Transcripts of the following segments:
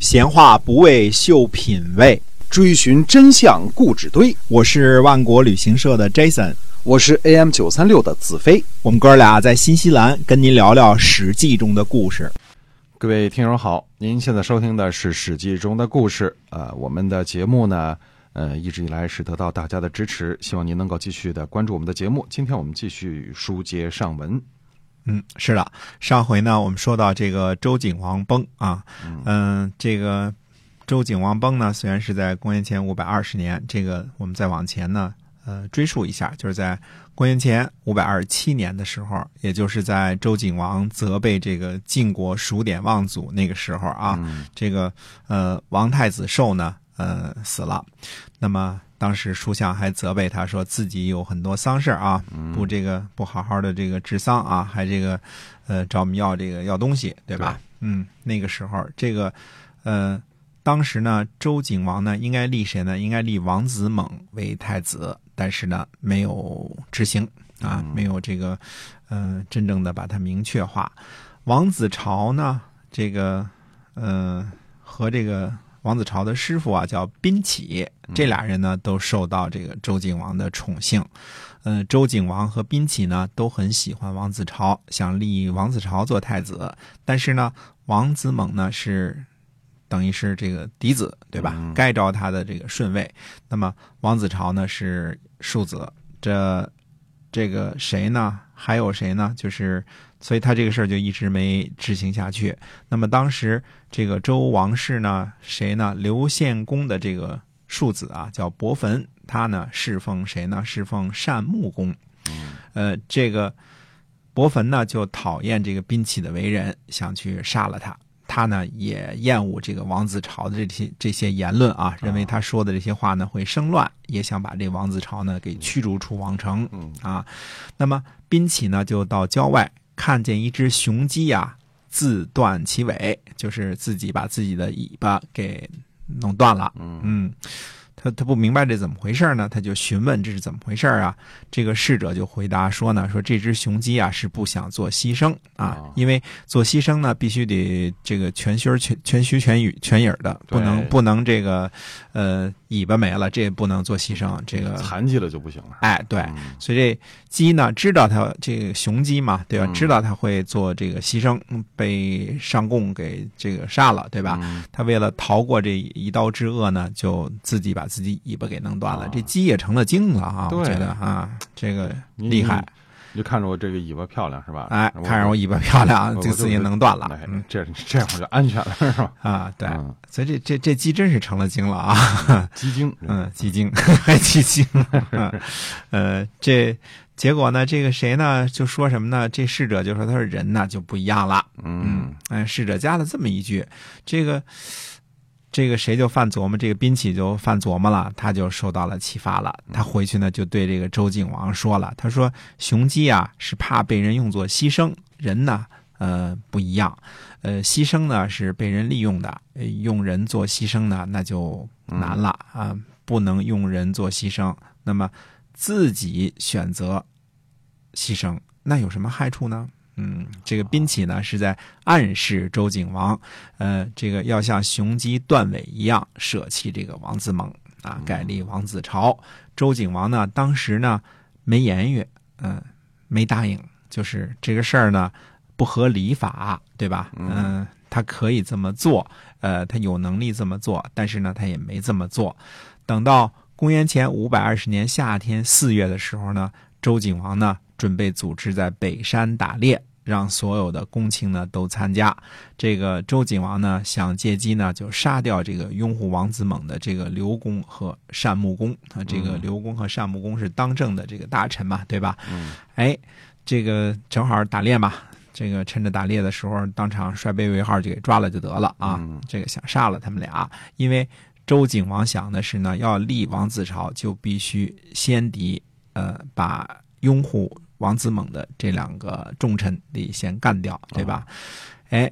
闲话不为秀品味，追寻真相故纸堆。我是万国旅行社的 Jason，我是 AM 九三六的子飞。我们哥俩在新西兰跟您聊聊《史记》中的故事。各位听友好，您现在收听的是《史记》中的故事。呃，我们的节目呢，呃，一直以来是得到大家的支持，希望您能够继续的关注我们的节目。今天我们继续书接上文。嗯，是的，上回呢，我们说到这个周景王崩啊，嗯，这个周景王崩呢，虽然是在公元前五百二十年，这个我们再往前呢，呃，追溯一下，就是在公元前五百二十七年的时候，也就是在周景王责备这个晋国数典忘祖那个时候啊，这个呃王太子寿呢，呃死了，那么。当时书相还责备他说自己有很多丧事啊，不这个不好好的这个治丧啊，还这个，呃找我们要这个要东西，对吧？嗯，那个时候这个，呃，当时呢，周景王呢应该立谁呢？应该立王子猛为太子，但是呢没有执行啊，没有这个，呃，真正的把它明确化。王子朝呢，这个，呃，和这个。王子朝的师傅啊，叫宾启，这俩人呢都受到这个周景王的宠幸。嗯，周景王和宾启呢都很喜欢王子朝，想立王子朝做太子。但是呢，王子猛呢是等于是这个嫡子，对吧？该着他的这个顺位。那么王子朝呢是庶子，这这个谁呢？还有谁呢？就是。所以他这个事儿就一直没执行下去。那么当时这个周王室呢，谁呢？刘献公的这个庶子啊，叫伯坟，他呢侍奉谁呢？侍奉单穆公。呃，这个伯坟呢就讨厌这个宾启的为人，想去杀了他。他呢也厌恶这个王子朝的这些这些言论啊，认为他说的这些话呢会生乱，也想把这王子朝呢给驱逐出王城。啊，那么宾起呢就到郊外。看见一只雄鸡呀，自断其尾，就是自己把自己的尾巴给弄断了。嗯。他他不明白这怎么回事呢？他就询问这是怎么回事啊？这个侍者就回答说呢，说这只雄鸡啊是不想做牺牲啊，因为做牺牲呢必须得这个全须全全须全羽全影的，不能不能这个呃尾巴没了，这也不能做牺牲，这个残疾了就不行了。哎，对，所以这鸡呢知道它这个雄鸡嘛，对吧？知道它会做这个牺牲，被上贡给这个杀了，对吧？它为了逃过这一刀之恶呢，就自己把。自己尾巴给弄断了，这鸡也成了精了啊！我觉得啊，这个厉害。你就看着我这个尾巴漂亮是吧？哎，看着我尾巴漂亮，就自己能断了。这这样就安全了是吧？啊，对。所以这这这鸡真是成了精了啊！鸡精，嗯，鸡精还鸡精。呃，这结果呢？这个谁呢？就说什么呢？这侍者就说他说人呢就不一样了。嗯，哎，侍者加了这么一句，这个。这个谁就犯琢磨，这个宾启就犯琢磨了，他就受到了启发了。他回去呢，就对这个周景王说了：“他说，雄鸡啊是怕被人用作牺牲，人呢，呃，不一样。呃，牺牲呢是被人利用的，用人做牺牲呢，那就难了啊，不能用人做牺牲。那么自己选择牺牲，那有什么害处呢？”嗯，这个宾起呢是在暗示周景王，呃，这个要像雄鸡断尾一样舍弃这个王子猛啊，改立王子朝。周景王呢当时呢没言语，嗯，没答应，就是这个事儿呢不合礼法，对吧？嗯，他可以这么做，呃，他有能力这么做，但是呢他也没这么做。等到公元前五百二十年夏天四月的时候呢，周景王呢准备组织在北山打猎。让所有的公卿呢都参加。这个周景王呢想借机呢就杀掉这个拥护王子猛的这个刘公和单穆公啊。这个刘公和单穆公是当政的这个大臣嘛，对吧？嗯。哎，这个正好打猎嘛，这个趁着打猎的时候，当场摔杯为号就给抓了就得了啊。这个想杀了他们俩，因为周景王想的是呢，要立王子朝就必须先敌呃把拥护。王子猛的这两个重臣得先干掉，对吧？哎，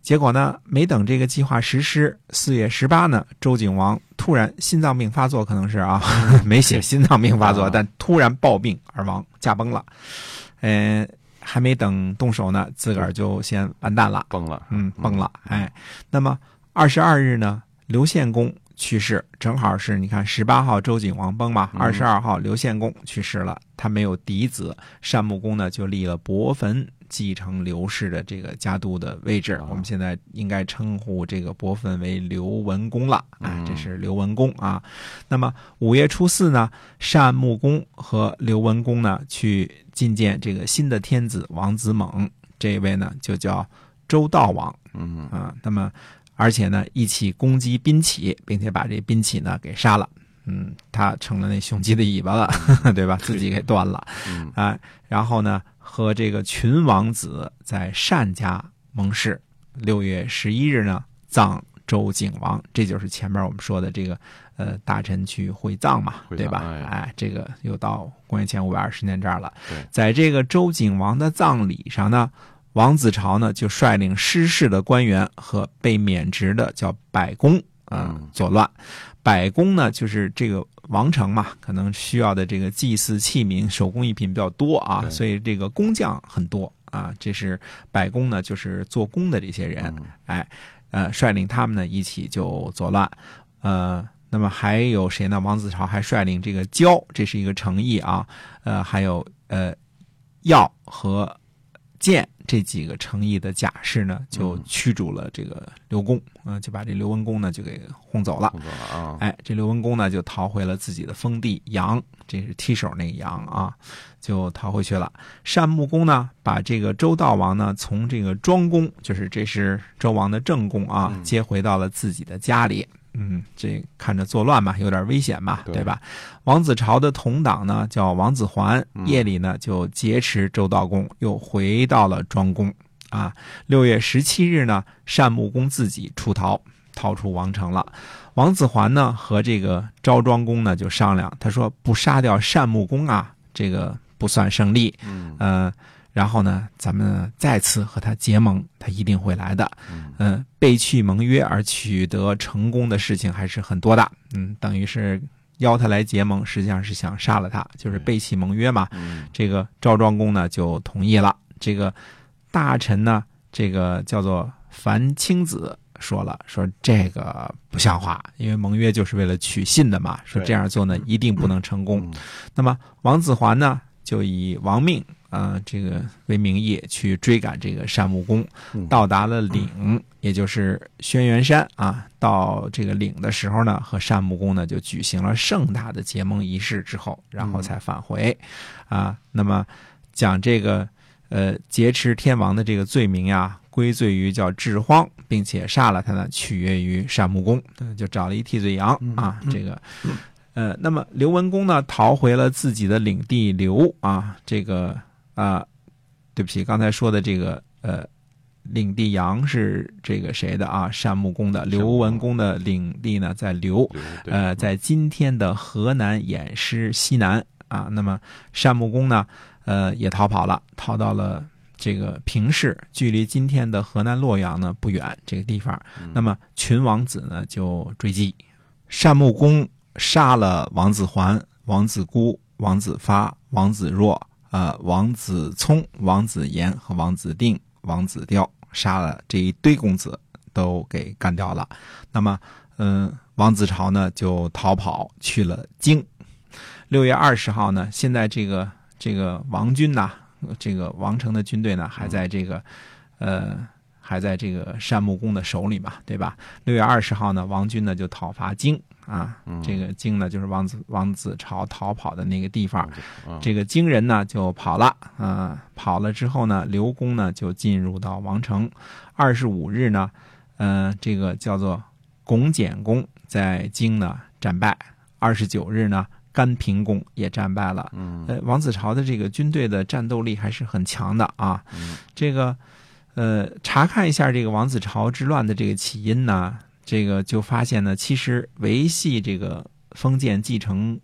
结果呢，没等这个计划实施，四月十八呢，周景王突然心脏病发作，可能是啊，没写心脏病发作，但突然暴病而亡，驾崩了。哎，还没等动手呢，自个儿就先完蛋了，崩了，嗯，崩了。哎，那么二十二日呢，刘献公去世，正好是你看十八号周景王崩嘛，二十二号刘献公去世了，他没有嫡子，单穆公呢就立了伯坟。继承刘氏的这个家督的位置，我们现在应该称呼这个伯坟为刘文公了啊，这是刘文公啊。那么五月初四呢，单穆公和刘文公呢去觐见这个新的天子王子猛，这位呢就叫周悼王，嗯啊，那么而且呢一起攻击宾起，并且把这宾起呢给杀了，嗯，他成了那雄鸡的尾巴了，对吧？自己给断了，啊，然后呢？和这个群王子在单家盟誓，六月十一日呢葬周景王，这就是前面我们说的这个呃大臣去会葬嘛，对吧？哎，这个又到公元前五百二十年这儿了。在这个周景王的葬礼上呢，王子朝呢就率领失事的官员和被免职的叫百工啊作乱。百工呢，就是这个王城嘛，可能需要的这个祭祀器皿、手工艺品比较多啊，所以这个工匠很多啊。这是百工呢，就是做工的这些人，哎，呃，率领他们呢一起就作乱。呃，那么还有谁呢？王子朝还率领这个焦，这是一个诚意啊。呃，还有呃，耀和建。这几个诚意的甲士呢，就驱逐了这个刘公，啊，就把这刘文公呢就给轰走了。轰走了啊！哎，这刘文公呢就逃回了自己的封地阳，这是踢手那个阳啊，就逃回去了。单穆公呢，把这个周悼王呢从这个庄公，就是这是周王的正宫啊，接回到了自己的家里。嗯，这看着作乱嘛，有点危险嘛，对吧？王子朝的同党呢，叫王子环，夜里呢就劫持周道公，又回到了庄公。啊，六月十七日呢，单穆公自己出逃，逃出王城了。王子环呢和这个昭庄公呢就商量，他说不杀掉单穆公啊，这个不算胜利。嗯。然后呢，咱们再次和他结盟，他一定会来的。嗯，背弃盟约而取得成功的事情还是很多的。嗯，等于是邀他来结盟，实际上是想杀了他，就是背弃盟约嘛。这个赵庄公呢就同意了。这个大臣呢，这个叫做樊青子说了，说这个不像话，因为盟约就是为了取信的嘛。说这样做呢，一定不能成功。那么王子环呢，就以亡命。啊，这个为名义去追赶这个单穆公，到达了岭，也就是轩辕山啊。到这个岭的时候呢，和单穆公呢就举行了盛大的结盟仪式之后，然后才返回。啊，那么讲这个呃劫持天王的这个罪名呀，归罪于叫治荒，并且杀了他呢，取悦于单穆公，就找了一替罪羊啊，这个。呃，那么刘文公呢，逃回了自己的领地刘啊，这个。啊，对不起，刚才说的这个呃，领地阳是这个谁的啊？单穆公的。刘文公的领地呢，在刘，呃，在今天的河南偃师西南啊。那么单穆公呢，呃，也逃跑了，逃到了这个平氏，距离今天的河南洛阳呢不远这个地方。那么群王子呢就追击，单穆公杀了王子环、王子孤、王子发、王子若。呃，王子聪、王子延和王子定、王子雕杀了这一堆公子，都给干掉了。那么，嗯，王子朝呢就逃跑去了京。六月二十号呢，现在这个这个王军呐，这个王城的军队呢，还在这个，呃，还在这个单穆公的手里嘛，对吧？六月二十号呢，王军呢就讨伐京。啊，这个京呢，就是王子王子朝逃跑的那个地方。这个京人呢就跑了，啊，跑了之后呢，刘公呢就进入到王城。二十五日呢，呃，这个叫做巩简公在京呢战败。二十九日呢，甘平公也战败了。嗯，呃，王子朝的这个军队的战斗力还是很强的啊。这个，呃，查看一下这个王子朝之乱的这个起因呢。这个就发现呢，其实维系这个封建继承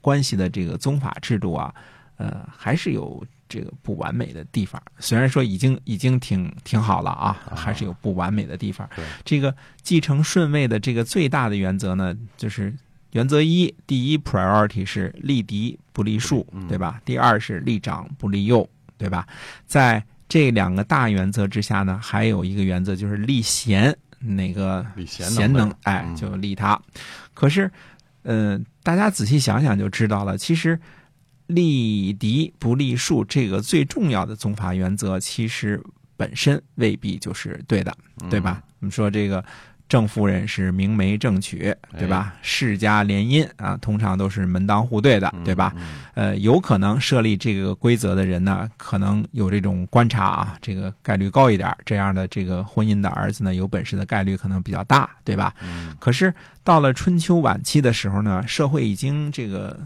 关系的这个宗法制度啊，呃，还是有这个不完美的地方。虽然说已经已经挺挺好了啊，还是有不完美的地方。这个继承顺位的这个最大的原则呢，就是原则一：第一 priority 是立嫡不立庶，对吧？第二是立长不立幼，对吧？在这两个大原则之下呢，还有一个原则就是立贤。哪个贤贤能，哎，嗯就立他。可是，呃，大家仔细想想就知道了，其实立嫡不立庶这个最重要的宗法原则，其实本身未必就是对的，对吧？我们说这个。正夫人是明媒正娶，对吧？世家联姻啊，通常都是门当户对的，对吧？呃，有可能设立这个规则的人呢，可能有这种观察啊，这个概率高一点，这样的这个婚姻的儿子呢，有本事的概率可能比较大，对吧？可是到了春秋晚期的时候呢，社会已经这个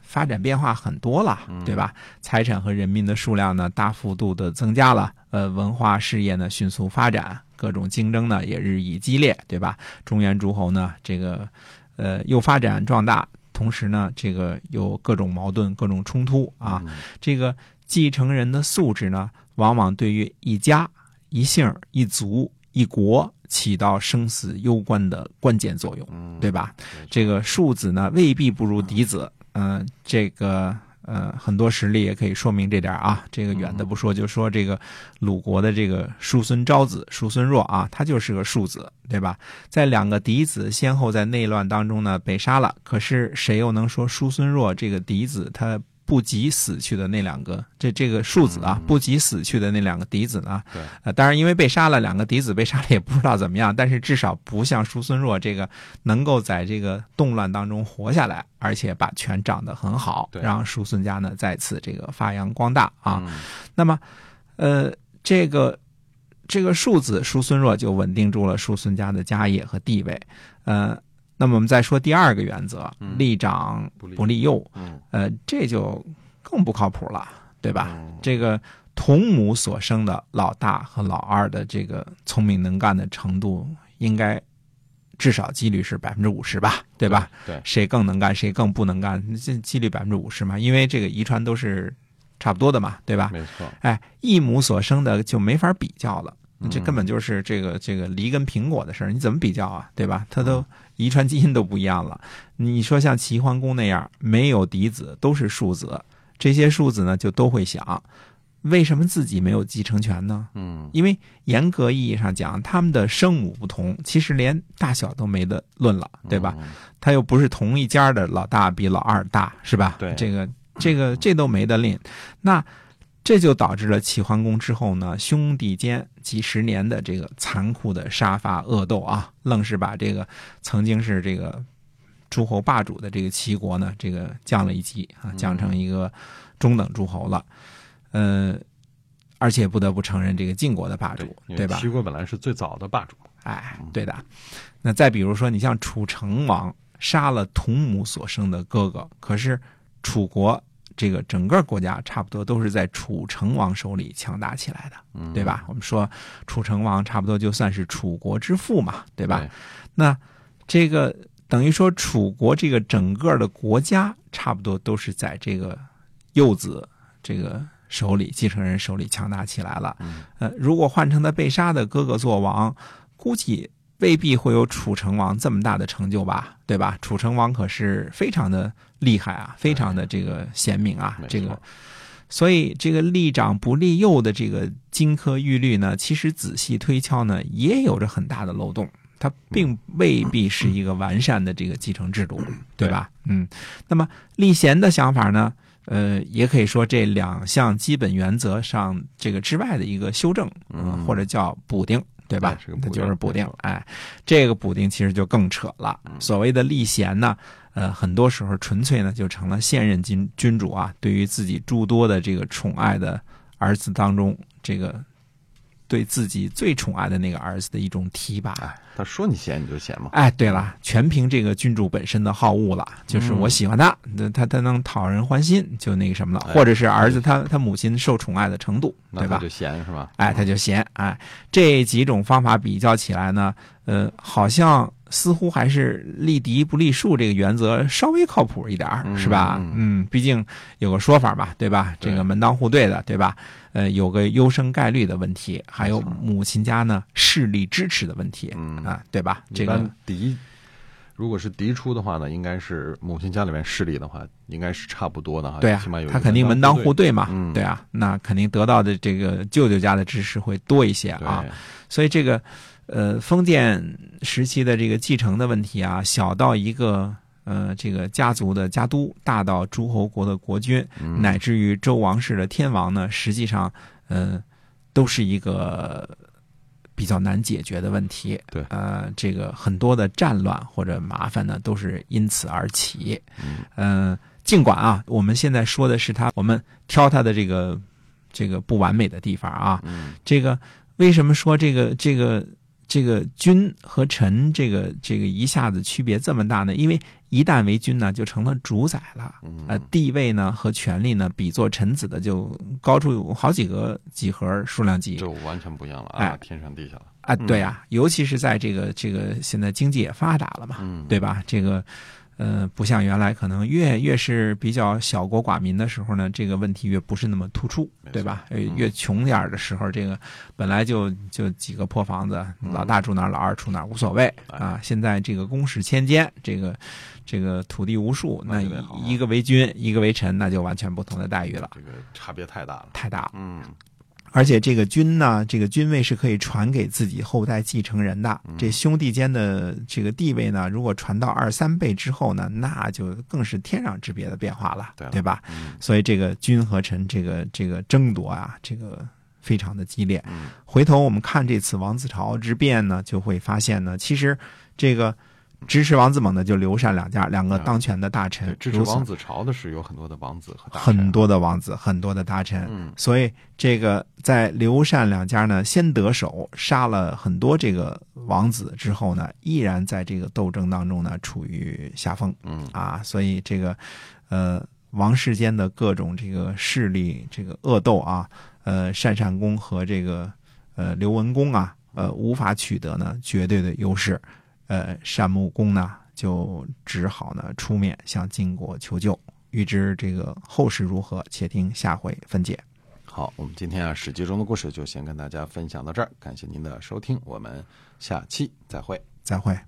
发展变化很多了，对吧？财产和人民的数量呢，大幅度的增加了，呃，文化事业呢迅速发展，各种竞争呢也日益激烈，对吧？中原诸侯呢，这个呃又发展壮大，同时呢，这个有各种矛盾、各种冲突啊。这个继承人的素质呢，往往对于一家、一姓、一族、一国起到生死攸关的关键作用，对吧？这个庶子呢，未必不如嫡子。嗯、这个呃，很多实例也可以说明这点啊。这个远的不说，就说这个鲁国的这个叔孙昭子、叔孙若啊，他就是个庶子，对吧？在两个嫡子先后在内乱当中呢被杀了，可是谁又能说叔孙若这个嫡子他不及死去的那两个这这个庶子啊，不及死去的那两个嫡子呢？对，呃，当然因为被杀了，两个嫡子被杀了也不知道怎么样，但是至少不像叔孙弱这个能够在这个动乱当中活下来，而且把权掌得很好，让叔孙家呢再次这个发扬光大啊。嗯那么，呃，这个这个庶子叔孙弱就稳定住了叔孙家的家业和地位。呃，那么我们再说第二个原则，利长不利幼。嗯呃，这就更不靠谱了，对吧？嗯这个同母所生的老大和老二的这个聪明能干的程度，应该至少几率是百分之五十吧，对吧？？对，谁更能干，谁更不能干，这几率百分之五十嘛，因为这个遗传都是差不多的嘛，对吧？没错。哎，异母所生的就没法比较了。嗯这根本就是这个这个梨跟苹果的事儿，你怎么比较啊？对吧？它嗯都遗传基因都不一样了。你说像齐桓公那样没有嫡子，都是庶子，这些庶子呢就都会想，为什么自己没有继承权呢？嗯因为严格意义上讲，他们的生母不同，其实连大小都没得论了，对吧？嗯他又不是同一家的老大比老二大，是吧？对这个这个这都没得论，那这就导致了齐桓公之后呢，兄弟间几十年的这个残酷的杀伐恶斗啊，愣是把这个曾经是这个诸侯霸主的这个齐国呢，这个降了一级啊，降成一个中等诸侯了，呃。而且不得不承认，这个晋国的霸主，对吧？齐国本来是最早的霸主。哎，对的。那再比如说，你像楚成王杀了同母所生的哥哥，可是楚国这个整个国家差不多都是在楚成王手里强大起来的，嗯对吧？我们说楚成王差不多就算是楚国之父嘛，对吧？对那这个等于说楚国这个整个的国家差不多都是在这个幼子这个手里，继承人手里强大起来了。嗯呃，如果换成他被杀的哥哥做王，估计未必会有楚成王这么大的成就吧，对吧？楚成王可是非常的厉害啊，非常的这个贤明啊这个。所以，这个立长不立幼的这个金科玉律呢，其实仔细推敲呢，也有着很大的漏洞。它并未必是一个完善的这个继承制度，对吧？嗯，那么立贤的想法呢？呃，也可以说这两项基本原则上这个之外的一个修正，嗯或者叫补丁，对吧对是个？补那就是补丁。哎，这个补丁其实就更扯了。所谓的立贤呢，呃，很多时候纯粹呢就成了现任君君主啊，对于自己诸多的这个宠爱的儿子当中，这个对自己最宠爱的那个儿子的一种提拔。哎，他说你闲你就闲嘛。哎，对了，全凭这个君主本身的好恶了，就是我喜欢他，那他他能讨人欢心，就那个什么了，哎或者是儿子他他母亲受宠爱的程度，对吧他就？闲是吧？哎，他就闲，哎，这几种方法比较起来呢，呃，好像似乎还是立嫡不立庶这个原则稍微靠谱一点儿，嗯是吧？嗯嗯，毕竟有个说法嘛，对吧？这个门当户对的，对吧？呃，有个优生概率的问题，还有母亲家呢势力支持的问题，嗯啊，对吧？这个般嫡，如果是嫡出的话呢，应该是母亲家里面势力的话，应该是差不多的哈。对啊起码有他肯定门当户对嘛，嗯对啊，那肯定得到的这个舅舅家的支持会多一些啊。所以这个，呃封建时期的这个继承的问题啊，小到一个呃这个家族的家督，大到诸侯国的国君，嗯乃至于周王室的天王呢，实际上呃都是一个比较难解决的问题。对呃，这个很多的战乱或者麻烦呢，都是因此而起。嗯嗯，尽管啊，我们现在说的是他，我们挑他的这个这个不完美的地方啊。嗯这个为什么说这个这个这个君和臣这个这个一下子区别这么大呢？因为一旦为君呢，就成了主宰了。嗯呃，地位呢和权力呢，比作臣子的就高出有好几个几何数量级就完全不一样了啊，哎天上地下了。啊！对啊，尤其是在这个这个现在经济也发达了嘛，嗯，对吧？这个呃，不像原来可能越越是比较小国寡民的时候呢，这个问题越不是那么突出对吧？越穷点儿的时候，这个本来就就几个破房子，嗯老大住哪儿，老二住哪儿无所谓哎啊。现在这个公室千间，这个这个土地无数，那一个为君，一个为臣，那就完全不同的待遇了，这个差别太大了。太大了。嗯而且这个君呢，这个君位是可以传给自己后代继承人的。嗯这兄弟间的这个地位呢，如果传到二三辈之后呢，那就更是天壤之别的变化了，对了吧？嗯所以这个君和臣这个这个争夺啊，这个非常的激烈。嗯回头我们看这次王子朝之变呢，就会发现呢，其实这个支持王子猛的就刘禅两家两个嗯当权的大臣对，，支持王子朝的是有很多的王子和大臣很多的王子，很多的大臣。嗯所以这个在刘禅两家呢，先得手，杀了很多这个王子之后呢，依然在这个斗争当中呢，处于下风嗯啊。所以这个呃，王世间的各种这个势力这个恶斗啊，呃，单善公和这个呃刘文公啊，呃，无法取得呢绝对的优势。呃，单穆公呢，就只好呢出面向晋国求救。欲知这个后事如何，且听下回分解。好，我们今天啊《史记》中的故事就先跟大家分享到这儿，感谢您的收听，我们下期再会。再会。